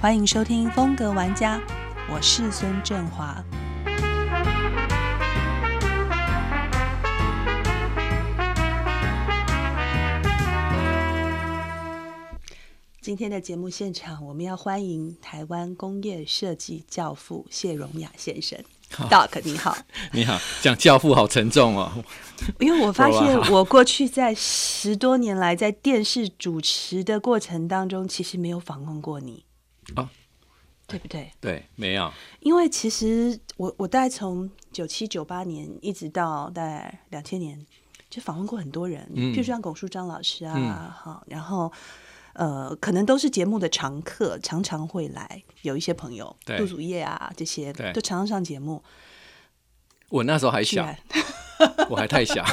欢迎收听《风格玩家》，我是孙振华。今天的节目现场，我们要欢迎台湾工业设计教父谢荣雅先生。Doc，你好，你好，讲教父好沉重哦。因为我发现，我过去在十多年来在电视主持的过程当中，其实没有访问过你啊，对不对？对，没有。因为其实我我大概从九七九八年一直到大概两千年，就访问过很多人，譬如像龚书章老师啊，好，然后。呃，可能都是节目的常客，常常会来。有一些朋友，杜祖业啊，这些都常常上节目。我那时候还小，我还太小。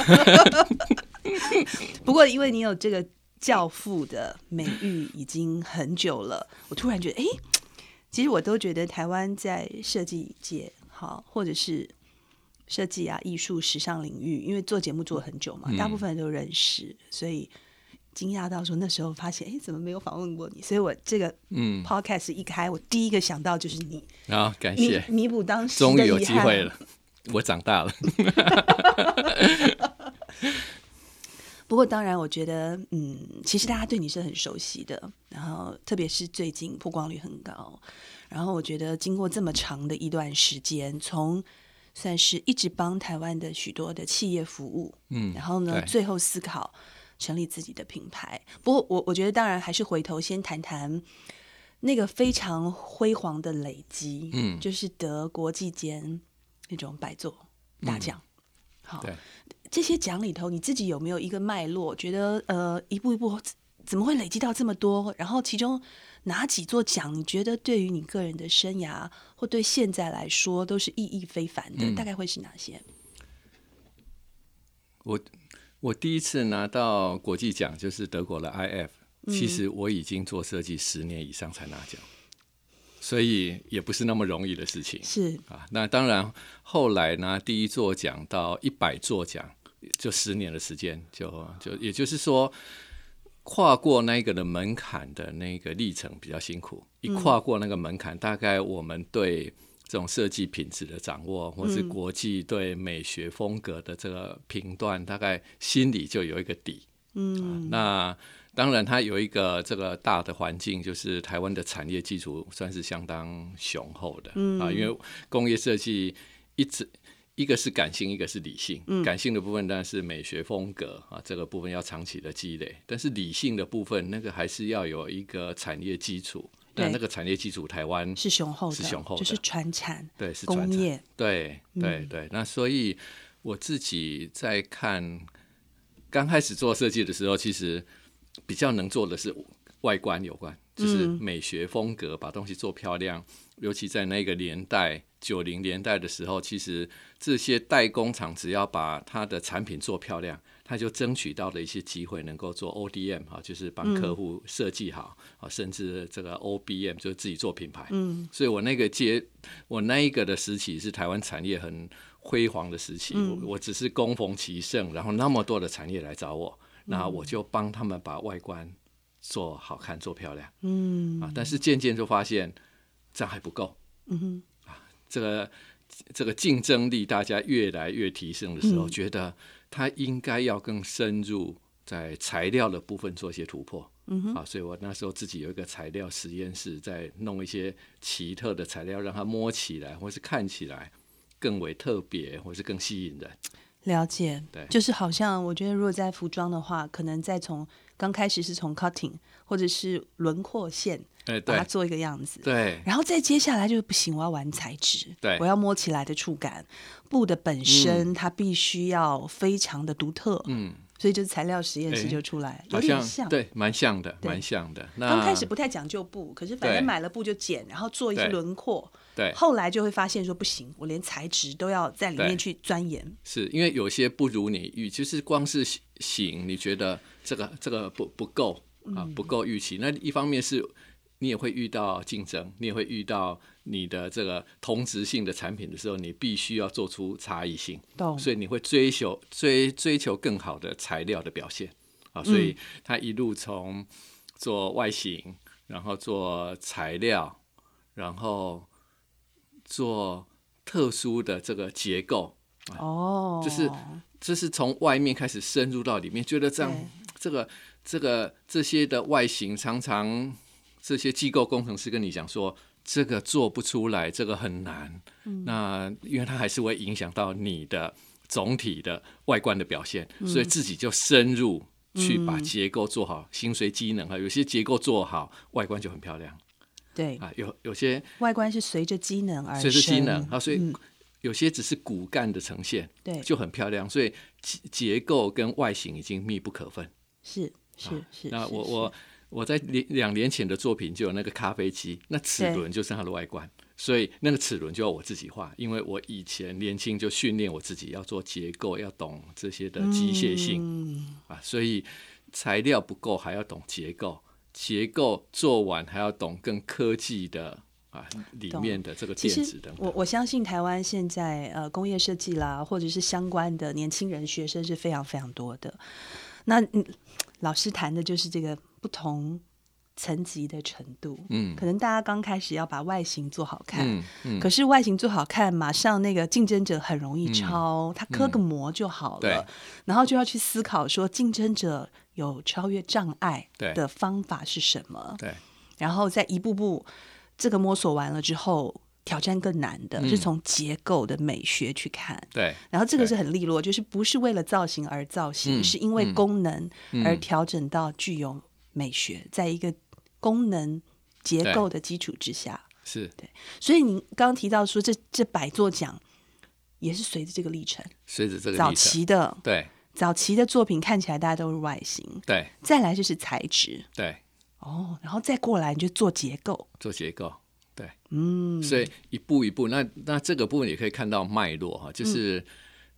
不过，因为你有这个教父的美誉已经很久了，我突然觉得，哎，其实我都觉得台湾在设计界，好，或者是设计啊、艺术、时尚领域，因为做节目做很久嘛，大部分人都认识，所以。惊讶到说那时候发现，哎，怎么没有访问过你？所以我这个嗯，podcast 一开，我第一个想到就是你啊，感谢弥补当时终于有机会了，我长大了。不过当然，我觉得嗯，其实大家对你是很熟悉的，然后特别是最近曝光率很高，然后我觉得经过这么长的一段时间，从算是一直帮台湾的许多的企业服务，嗯，然后呢，最后思考。成立自己的品牌，不过我我觉得当然还是回头先谈谈那个非常辉煌的累积，嗯，就是得国际间那种百座大奖。好，这些奖里头，你自己有没有一个脉络？觉得呃，一步一步怎么会累积到这么多？然后其中哪几座奖，你觉得对于你个人的生涯或对现在来说都是意义非凡的？大概会是哪些？我。我第一次拿到国际奖就是德国的 IF，其实我已经做设计十年以上才拿奖，所以也不是那么容易的事情。是啊，那当然后来呢第一座奖到一百座奖，就十年的时间，就就也就是说跨过那个的门槛的那个历程比较辛苦。一跨过那个门槛，大概我们对。这种设计品质的掌握，或是国际对美学风格的这个评断，大概心里就有一个底。嗯，那当然，它有一个这个大的环境，就是台湾的产业基础算是相当雄厚的。嗯啊，因为工业设计一直一个是感性，一个是理性。嗯，感性的部分当然是美学风格啊，这个部分要长期的积累。但是理性的部分，那个还是要有一个产业基础。那那个产业基础，台湾是雄厚的，是雄厚的，就是传产，对，是工业，对，对，对。那所以我自己在看刚开始做设计的时候，其实比较能做的是外观有关，就是美学风格，把东西做漂亮。尤其在那个年代，九零年代的时候，其实这些代工厂只要把它的产品做漂亮。他就争取到了一些机会，能够做 ODM 哈，就是帮客户设计好啊，甚至这个 OBM 就是自己做品牌。嗯，所以我那个阶，我那一个的时期是台湾产业很辉煌的时期。嗯，我只是供逢其盛，然后那么多的产业来找我，那我就帮他们把外观做好看、做漂亮。嗯，啊，但是渐渐就发现这样还不够。嗯哼，啊，这个这个竞争力大家越来越提升的时候，觉得。它应该要更深入，在材料的部分做一些突破，嗯哼，啊，所以我那时候自己有一个材料实验室，在弄一些奇特的材料，让它摸起来或是看起来更为特别，或是更吸引人。了解，对，就是好像我觉得，如果在服装的话，可能再从刚开始是从 cutting 或者是轮廓线。把它做一个样子，对，然后再接下来就是不行，我要玩材质，对，我要摸起来的触感，布的本身它必须要非常的独特，嗯，所以就是材料实验室就出来，有点像，对，蛮像的，蛮像的。刚开始不太讲究布，可是反正买了布就剪，然后做一些轮廓，对，后来就会发现说不行，我连材质都要在里面去钻研，是因为有些不如你预，就是光是型，你觉得这个这个不不够啊，不够预期，那一方面是。你也会遇到竞争，你也会遇到你的这个同质性的产品的时候，你必须要做出差异性，所以你会追求追追求更好的材料的表现。啊，所以他一路从做外形，然后做材料，然后做特殊的这个结构，哦，就是这是从外面开始深入到里面，觉得这样这个这个这些的外形，常常这些机构工程师跟你讲说，这个做不出来，这个很难。嗯那因为它还是会影响到你的总体的外观的表现，嗯所以自己就深入去把结构做好，心随机能啊，有些结构做好，外观就很漂亮对，啊。有有些外观是随着机能而随着机能啊，所以嗯有些只是骨干的呈现，对，就很漂亮。所以结结构跟外形已经密不可分。是是是。那我我我在两两年前的作品就有那个咖啡机，那齿轮就是它的外观，所以那个齿轮就要我自己画，因为我以前年轻就训练我自己要做结构，要懂这些的机械性、嗯啊，所以材料不够还要懂结构，结构做完还要懂更科技的啊里面的这个电子等等。我我相信台湾现在呃工业设计啦，或者是相关的年轻人学生是非常非常多的。那嗯，老师谈的就是这个不同层级的程度。嗯。可能大家刚开始要把外形做好看，嗯嗯，可是外形做好看，马上那个竞争者很容易超，他刻个模就好了，对。然后就要去思考说竞争者有超越障碍的方法是什么，对。然后再一步步这个摸索完了之后，挑战更难的、嗯。是从结构的美学去看。对。然后这个是很利落，就是不是为了造型而造型，嗯。是因为嗯。功能而嗯调整到具有美学，在一个功能结构的基础之下。是。对所以您刚刚提到说这这百座奖也是随着这个历程，随着这个早，期的对早期的作品看起来大家都是外形，对再来就是材质对，哦，然后再过来你就做结构，做结构。对，嗯，所以一步一步，那那这个部分也可以看到脉络哈，就是、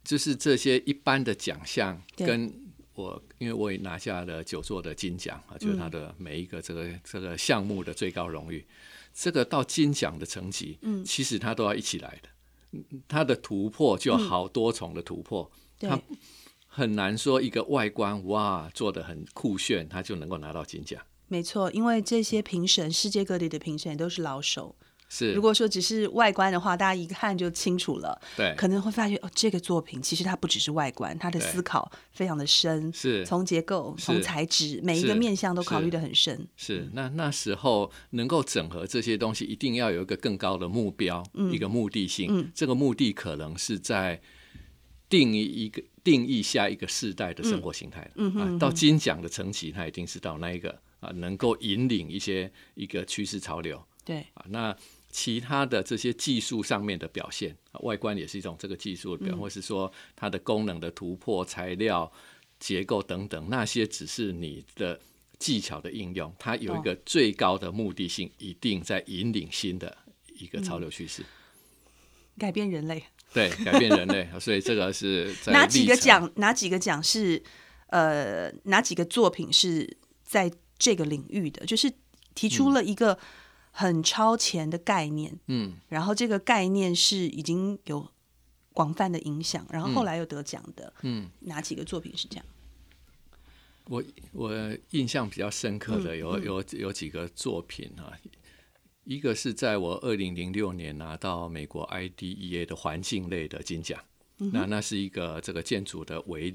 就是这些一般的奖项跟我，因为我也拿下了九座的金奖啊，就是他的每一个这个这个项目的最高荣誉，这个到金奖的层级，嗯，其实他都要一起来的，他的突破就好多重的突破，对它很难说一个外观哇做的很酷炫，他就能够拿到金奖。没错，因为这些评审，世界各地的评审都是老手。是，如果说只是外观的话，大家一看就清楚了，对，可能会发现哦，这个作品其实它不只是外观，它的思考非常的深，是。从结构、是。从材质，每一个面向都考虑是。的很深。是，那那时候能够整合这些东西，一定要有一个更高的目标，一个目的性。嗯。这个目的可能是在定义一个定义下一个世代的生活形态了。嗯哼啊，到金奖的层级，它一定是到那一个啊，能够引领一些一个趋势潮流。对，啊。那其他的这些技术上面的表现，啊外观也是一种这个技术的表现，或是说它的功能的突破、材料、结构等等，那些只是你的技巧的应用，它有一个最高的目的性，一定在引领新的一个潮流趋势，改变人类。对，改变人类。所以这个是在哪几个？奖？哪几个奖是呃，哪几个作品是在这个领域的？就是提出了一个很超前的概念，嗯，然后这个概念是已经有广泛的影响，然后后来又得奖的。嗯，哪几个作品是这样？我我印象比较深刻的嗯有、有有几个作品啊，一个是在我二零零六年拿到美国 IDEA 的环境类的金奖，嗯那那是一个这个建筑的围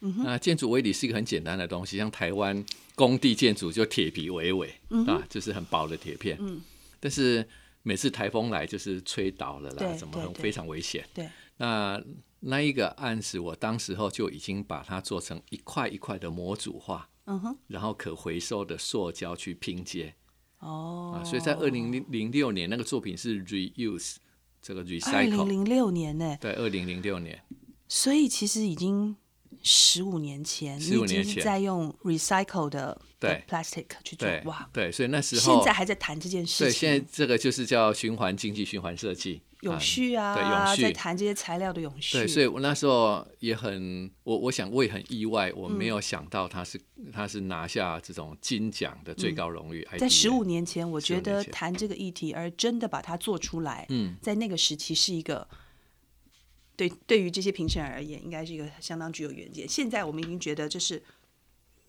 篱。那建筑围篱是一个很简单的东西，像台湾工地建筑就铁皮围围、啊，就是很薄的铁片。嗯。但是每次台风来就是吹倒了啦，怎么很非常危险。对，那那一个案子，我当时候就已经把它做成一块一块的模组化，嗯哼，然后可回收的塑胶去拼接。哦。啊，所以在二零零零六年那个作品是 reuse 这个 recycle，二零六年呢，对，二零零六年，所以其实已经十五年前，15你已经在用 recycle 的对 plastic 去做对哇，对，所以那时候现在还在谈这件事情对，现在这个就是叫循环经济、循环设计，永啊续啊，对永续在谈这些材料的永续，对，所以我那时候也很，我我想我也很意外，我没有想到他是、他是拿下这种金奖的最高荣誉。嗯在十五年前，我觉15年前得谈这个议题，而真的把它做出来，嗯，在那个时期是一个。对，对于这些评审而言，应该是一个相当具有远见。现在我们已经觉得这是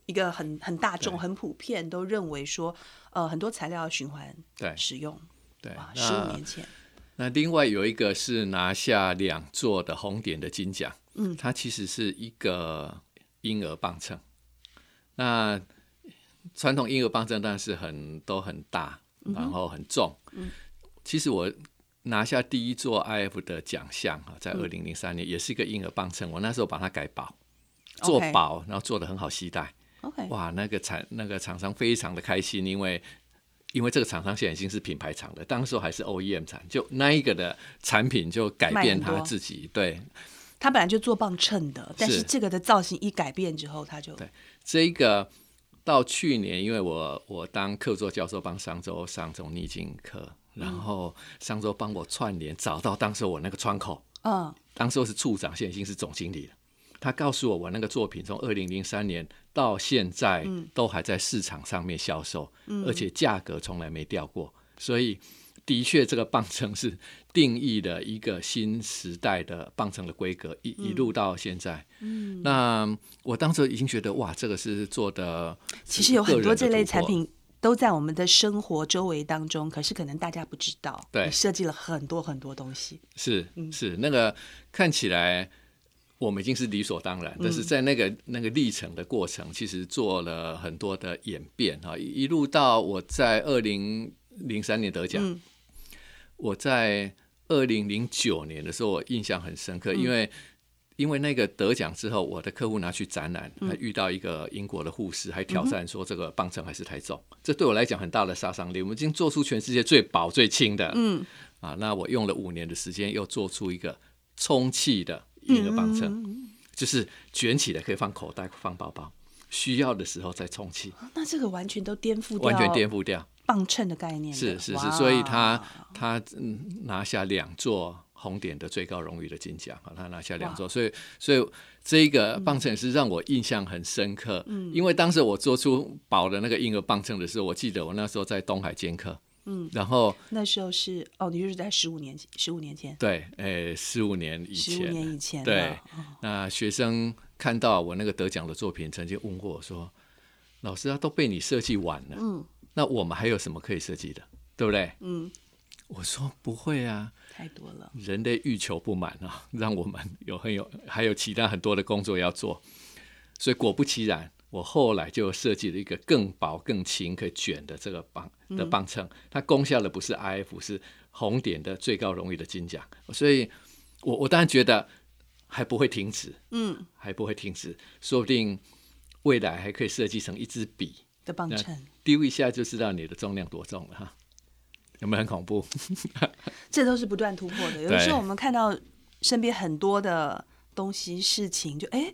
一个很很大众、很普遍，都认为说，呃，很多材料要循环对使用。对，，十五年前，那另外有一个是拿下两座的红点的金奖，嗯，它其实是一个婴儿磅秤。那传统婴儿磅秤当然是很都很大，然后很重。嗯，其实我拿下第一座 IF 的奖项啊，在二零零三年也是一个婴儿磅秤，我那时候把它改薄，做薄，然后做的很好携带。OK，哇，那个厂那个厂商非常的开心，因为因为这个厂商现在已经是品牌厂了，当时候还是 OEM 厂，就那一个的产品就改变他自己。对，他本来就做磅秤的，但是是。这个的造型一改变之后，他就对。这一个到去年，因为我我当客座教授帮商周上这种逆境课，然后上周帮我串联找到当时我那个窗口，嗯当时候是处长，现在已经是总经理了。他告诉我，我那个作品从二零零三年到现在都还在市场上面销售，而且价格从来没掉过。所以，的确，这个棒秤是定义了一个新时代的棒秤的规格，一一路到现在。嗯，那我当时已经觉得，哇，这个是做的，其实有很多这类产。品都在我们的生活周围当中，可是可能大家不知道，对。设计了很多很多东西。是嗯。是，那个看起来我们已经是理所当然，但嗯。是在那个那个历程的过程，其实做了很多的演变哈，一一路到我在二零零三年得奖，嗯。我在二零零九年的时候，我印象很深嗯。刻，因为。因为那个得奖之后，我的客户拿去展览，嗯还遇到一个英国的护士，还挑战说这个磅秤还是太重，这对我来讲很大的杀伤力。我们已经做出全世界最薄最轻的，嗯，啊，那我用了五年的时间，又做出一个充气的婴儿磅秤，嗯就是卷起来可以放口袋、放包包，需要的时候再充气，那这个完全都颠覆掉，完全颠覆掉。磅秤的概念的。是是是，所以他他嗯拿下两座红点的最高荣誉的金奖啊，他拿下两座，所以所以这一个棒秤是让我印象很深刻，嗯，因为当时我做出宝的那个婴儿棒秤的时候，我记得我那时候在东海兼课，嗯，然后那时候是哦，你就是在十五年十五年前，对，诶，十五年以前。十五前，年以前对。了，那学生看到我那个得奖的作品，曾经问过我说：“老师啊，都被你设计完了，嗯，那我们还有什么可以设计的，对不对？嗯，？”我说：“不会啊，太多了。人类欲求不满啊，让我们有很有还有其他很多的工作要做。”所以果不其然，我后来就设计了一个更薄、更轻、可以卷的这个磅的磅秤，它攻下的不是 IF，是红点的最高荣誉的金奖。所以我我当然觉得还不会停止，嗯还不会停止，说不定未来还可以设计成一支笔，的磅秤，丢一下就知道你的重量多重了哈。有没有很恐怖？这都是不断突破的。有的时候我们看到身边很多的东西、事情，就哎，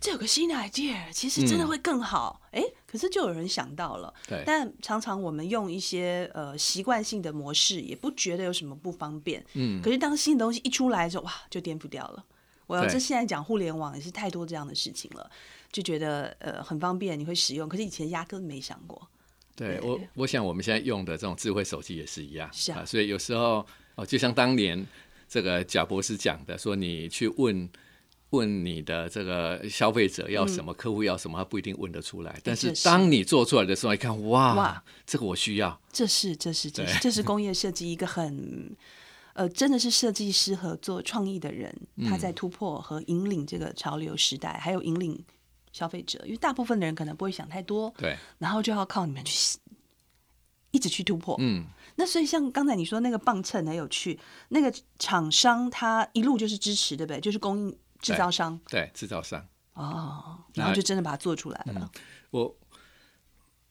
这有个新的 idea，其实真的会更好。哎、可是就有人想到了，对但常常我们用一些呃习惯性的模式，也不觉得有什么不方便。嗯，可是当新的东西一出来的时候，哇，就颠覆掉了。我要这现在讲互联网也是太多这样的事情了，就觉得呃很方便，你会使用，可是以前压根没想过。对对。我，我想我们现在用的这种智慧手机也是一样，是啊。所以有时候哦，就像当年这个贾博士讲的，说你去问问你的这个消费者要什么，客户要什么，他不一定问得出来。但是当你做出来的时候，一看，哇，哇。这个我需要，这是这是这是这是工业设计一个很呃，真的是设计师和做创意的人，他嗯在突破和引领这个潮流时代，还有引领消费者，因为大部分的人可能不会想太多，对，然后就要靠你们去一直去突破。嗯，那所以像刚才你说那个磅秤很有趣，那个厂商他一路就是支持，对不对？就是供应制造商对，制造商。哦，然后就真的把它做出来了。我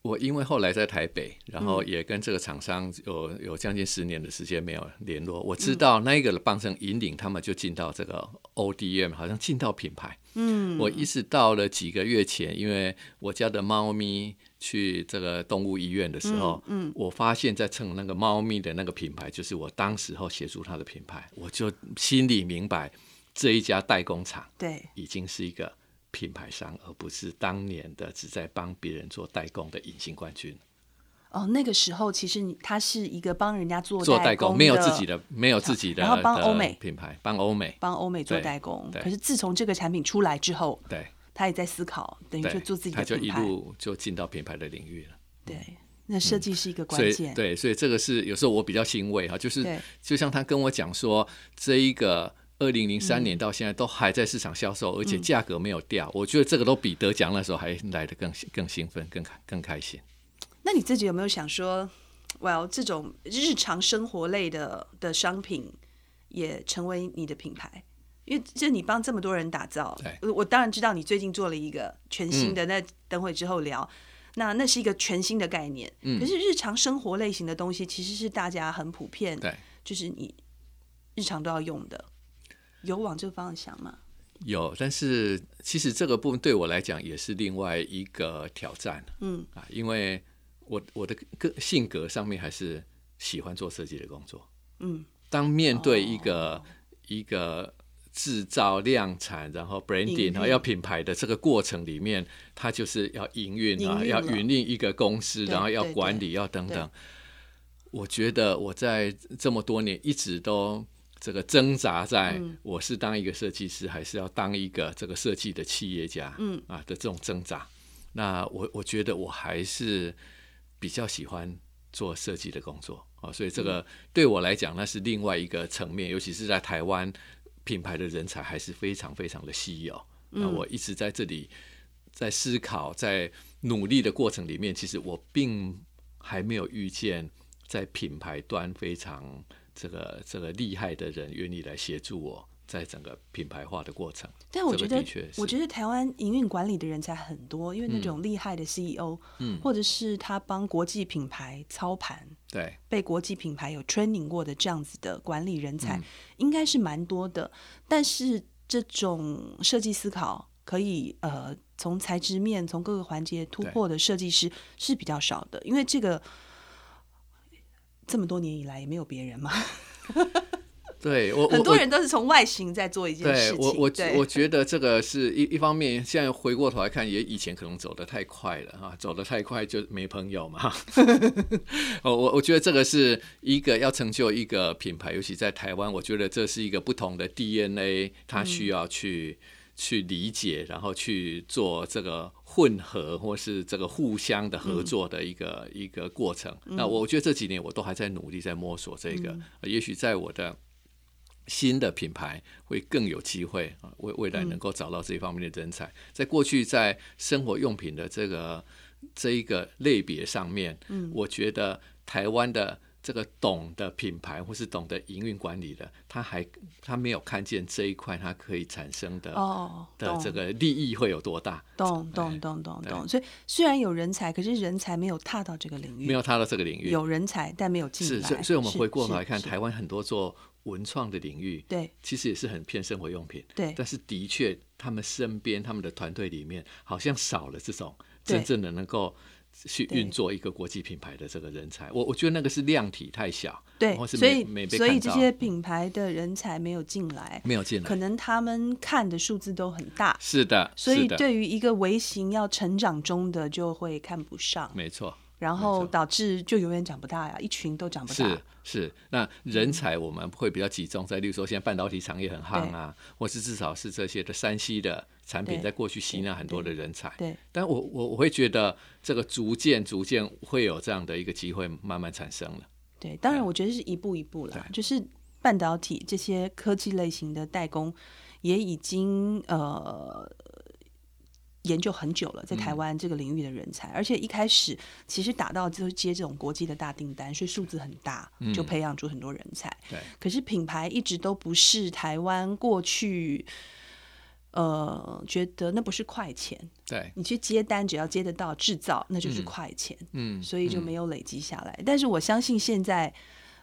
我因为后来在台北，然嗯。后也跟这个厂商有有将近十年的时间没有联络，我嗯。知道那一个的棒生引领他们就进到这个 ODM，好像进到品牌。嗯，我一直到了几个月前，因为我家的猫咪去这个动物医院的时候，嗯我发现在蹭那个猫咪的那个品牌，就是我当时候协助他的品牌，我就心里明白这一家代工厂对，已经是一个品牌商，而不是当年的只在帮别人做代工的隐形冠军。哦，那个时候其实你他是一个帮人家做做代工工没有自己的，没有自己的，然后帮欧美品牌，帮欧美，帮欧美做代工。可是自从这个产品出来之后，对，他也在思考，等于对说做自己他就一。路就进到品牌的领域了。对，那设计是一个关键。对，所以这个是有时候我比较欣慰哈，就是就像他跟我讲说，这一个二零零嗯。三年到现在都还在市场销售，而且价格没有掉，我觉得这个都比得奖那时候还来的更更兴奋、更开更开心。那你自己有没有想说，well 这种日常生活类的的商品也成为你的品牌？因为这你帮这么多人打造对，我我当然知道你最近做了一个全新嗯。的，那等会之后聊。那那是一个全新的概念，嗯。可是日常生活类型的东西其实是大家很普遍，对，就是你日常都要用的，有往这个方向想吗？有，但是其实这个部分对我来讲也是另外一个挑战嗯啊，因为我我的个性格上面还是喜欢做设计的工作。嗯，当面对一个、哦一个制造、量产，然后 branding 啊，运要品牌的这个过程里面，它就是要营运啊，要营运一个公司，然后要管理，要等等。我觉得我在这么多年一直都这个挣扎在，嗯我是当一个设计师，还是要当一个这个设计的企业家，嗯啊的这种挣扎。那我我觉得我还是比较喜欢做设计的工作啊，所以这嗯个对我来讲，那是另外一个层面，尤其是在台湾，品牌的人才还是非常非常的稀有。那嗯我一直在这里在思考，在努力的过程里面，其实我并还没有遇见在品牌端非常这个这个厉害的人愿意来协助我在整个品牌化的过程。但我觉得我觉得台湾营运管理的人才很多，因为那种厉害的 CEO，嗯。或者是他帮国际品牌操盘，对。被国际品牌有 training 过的这样子的管理人才，嗯。应该是蛮多的。但是这种设计思考可以呃从材质面、从各个环节突破的设计师是比较少的，因为这个这么多年以来也没有别人嘛，对，我我很多人都是从外形在做一件事情。对我我我觉得这个是一一方面，现在回过头来看，也以前可能走得太快了哈，走得太快就没朋友嘛。哦，我我觉得这个是一个要成就一个品牌，尤其在台湾，我觉得这是一个不同的 DNA，它需要去。去理解，然后去做这个混合或是这个互相的合作的一个、一个过程。那我觉得这几年我都还在努力，在摸索这个。呃也许在我的新的品牌会更有机会啊，未未来能够找到这一方面的人才。在过去在生活用品的这个这一个类别上面，嗯，我觉得台湾的这个懂的品牌或是懂得营运管理的，他还他没有看见这一块他可以产生的哦，的这个利益会有多大。懂懂懂懂懂，所以虽然有人才，可是人才没有踏到这个领域，没有踏到这个领域，有人才但没有进是，来。所以所以我们是回过头来看，台湾很多做文创的领域，对。其实也是很偏生活用品。对。但是的确，他们身边他们的团队里面，好像少了这种真正的能够去运作一个国际品牌的这个人才。我我觉得那个是量体太小，对或，是所以所以这些品牌的人才没有进来，没有进来。可能他们看的数字都很大，是的，所以，对于一个微型要成长中的就会看不上，没错。然后导致就永远长不大呀，一群都长不大是。那人才我们会比较集中在，例如说现在半导体产业很夯啊，或是至少是这些的山西的产品，在过去吸纳很多的人才。对，但我我我会觉得这个逐渐逐渐会有这样的一个机会慢慢产生了。对，当然我觉得是一步一步啦，就是半导体这些科技类型的代工也已经呃研究很久了，在嗯台湾这个领域的人才，而且一开始其实打到就是接这种国际的大订单，所以数字很大，就培养出很多人才。嗯对，可是品牌一直都不是台湾过去。呃，觉得那不是快钱，对，你去接单只要接得到制造，那就是嗯快钱。嗯，所以就没有累积下来。但是我相信现在，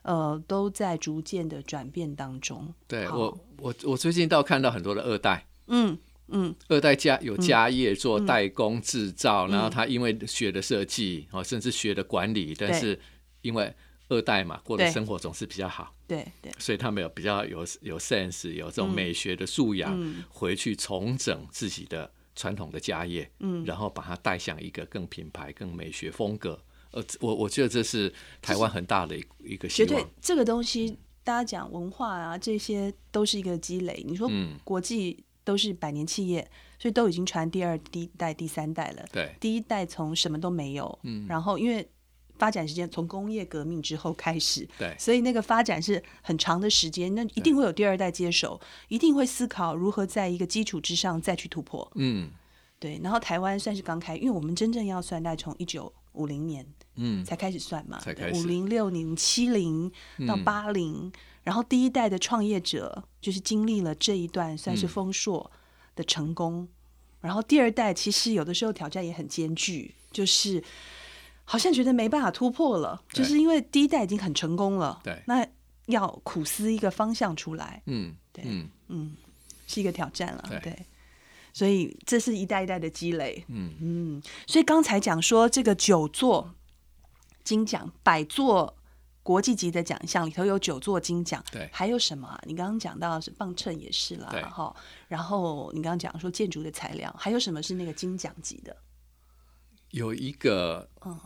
呃，都在逐渐的转变当中。对我我我最近倒看到很多的二代。嗯嗯，二代家有家业做代工制造，然后他因为学的设计哦，甚至学的管理，但是因为二代嘛，过的生活总是比较好，对对。所以他们有比较有有 sense，有这种美学的素养，嗯。回去重整自己的传统的家业，嗯。然后把它带向一个更品牌、更美学风格。呃，我我觉得这是台湾很大的一一个希绝对望。这个东西，大家讲文化啊，这些都是一个积累。你说嗯。国际都是百年企业，所以都已经传第二、第一代、第三代了。对，第一代从什么都没有，嗯，然后因为发展时间从工业革命之后开始，对，所以那个发展是很长的时间，那一定会有第二代接手，一定会思考如何在一个基础之上再去突破。嗯，对，然后台湾算是刚开，因为我们真正要算，大概从一九五零年，嗯，才开始算嘛，五零、六零、七零到八零，然后第一代的创业者就是经历了这一段算是丰硕的成功，然后第二代其实有的时候挑战也很艰巨，就是好像觉得没办法突破了，就是因为第一代已经很成功了，对。那要苦思一个方向出来，嗯，对嗯，是一个挑战了，对。对。所以这是一代一代的积累，嗯。嗯。所以刚才讲说这个九座金奖、百座国际级的奖项里头有九座金奖，对还有什么啊？你刚刚讲到是磅秤也是啦对，哈。然后你刚刚讲说建筑的材料，还有什么是那个金奖级的？有一个，嗯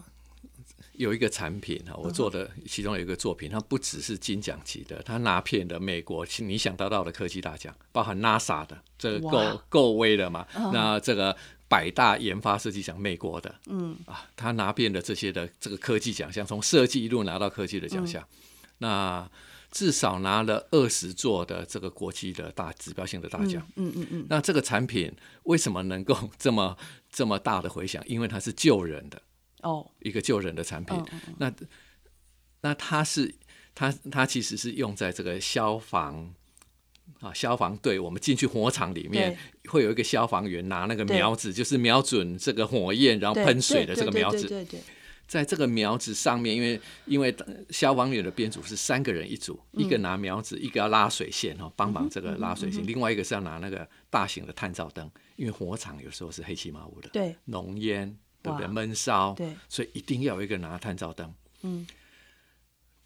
有一个产品啊，我做的其中有一个作品，它不只是金奖级的，它拿遍了美国你想得到的科技大奖，包含 NASA 的，这个哇够够威了嘛？那这个百大研发设计奖，美国的，嗯。啊，他拿遍了这些的这个科技奖项，从设计一路拿到科技的奖项，那至少拿了二十座的这个国际的大指标性的大奖。嗯嗯嗯，那这个产品为什么能够这么这么大的回响？因为它是救人的哦，一个救人的产品。那那它是它它其实是用在这个消防啊消防队，我们进去火场里面会有一个消防员拿那个对。苗子，就是瞄准这个火焰然后对喷水的这个苗子。对对对，在这个苗子上面，因为因为消防员的编组是三个人一组，嗯。一个拿苗子，一个要拉水线哦，帮忙这个拉水线，另外一个是要拿那个大型的探照灯，因为火场有时候是黑漆麻乌的，对。浓烟对不对？哇闷烧，对，所以一定要有一个拿探照灯。嗯，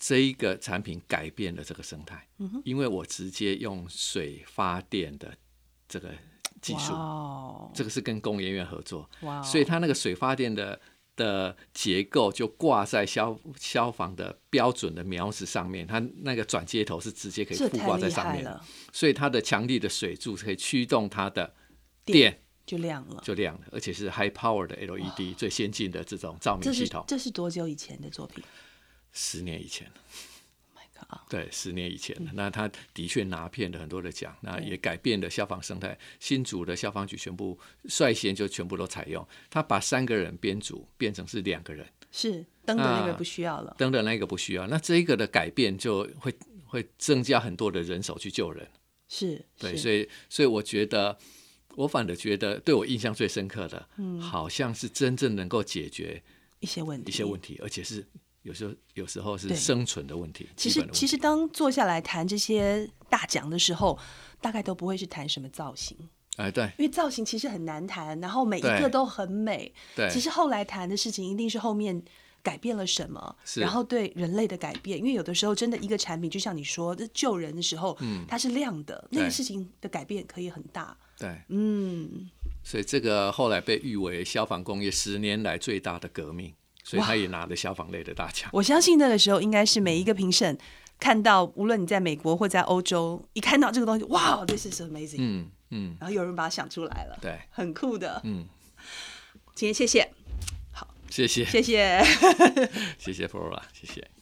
这一个产品改变了这个生态，嗯因为我直接用水发电的这个技术，这个是跟工研院合作，所以它那个水发电的的结构就挂在消消防的标准的苗子上面，它那个转接头是直接可以这附挂在上面。的，所以它的强力的水柱可以驱动它的电就亮了。就亮了，而且是 high power 的 LED 最先进的这种照明系统。这是多久以前的作品十年以前！对，十年以前。那他的确拿遍了很多的奖，那也改变了消防生态。新组的消防局全部率先就全部都采用，他把三个人编组变成是两个人。是灯的那个啊不需要了，灯的那个不需要，那这一个的改变就会会增加很多的人手去救人。是，对，所以所以我觉得，我反而觉得对我印象最深刻的，嗯，好像是真正能够解决一些问题，一些问题，而且是有时候有时候是生存的问题。其实其实当坐下来谈这些大奖的时候，大概都不会是谈什么造型，哎，对。因为造型其实很难谈，然后每一个都很美。对，其实后来谈的事情一定是后面改变了什么，是。然后对人类的改变。因为有的时候真的一个产品，就像你说，这救人的时候，嗯。它是亮的，那个事情的改变可以很大。对，嗯，所以这个后来被誉为消防工业十年来最大的革命，所以他也拿了消防类的大奖。我相信那个时候应该是每一个评审看到，无论你在美国或在欧洲，一看到这个东西，哇，this is amazing，、嗯嗯，然后有人把它想出来了，对，很酷的。嗯，今天谢谢，好谢谢谢谢。谢谢 Flora，谢谢。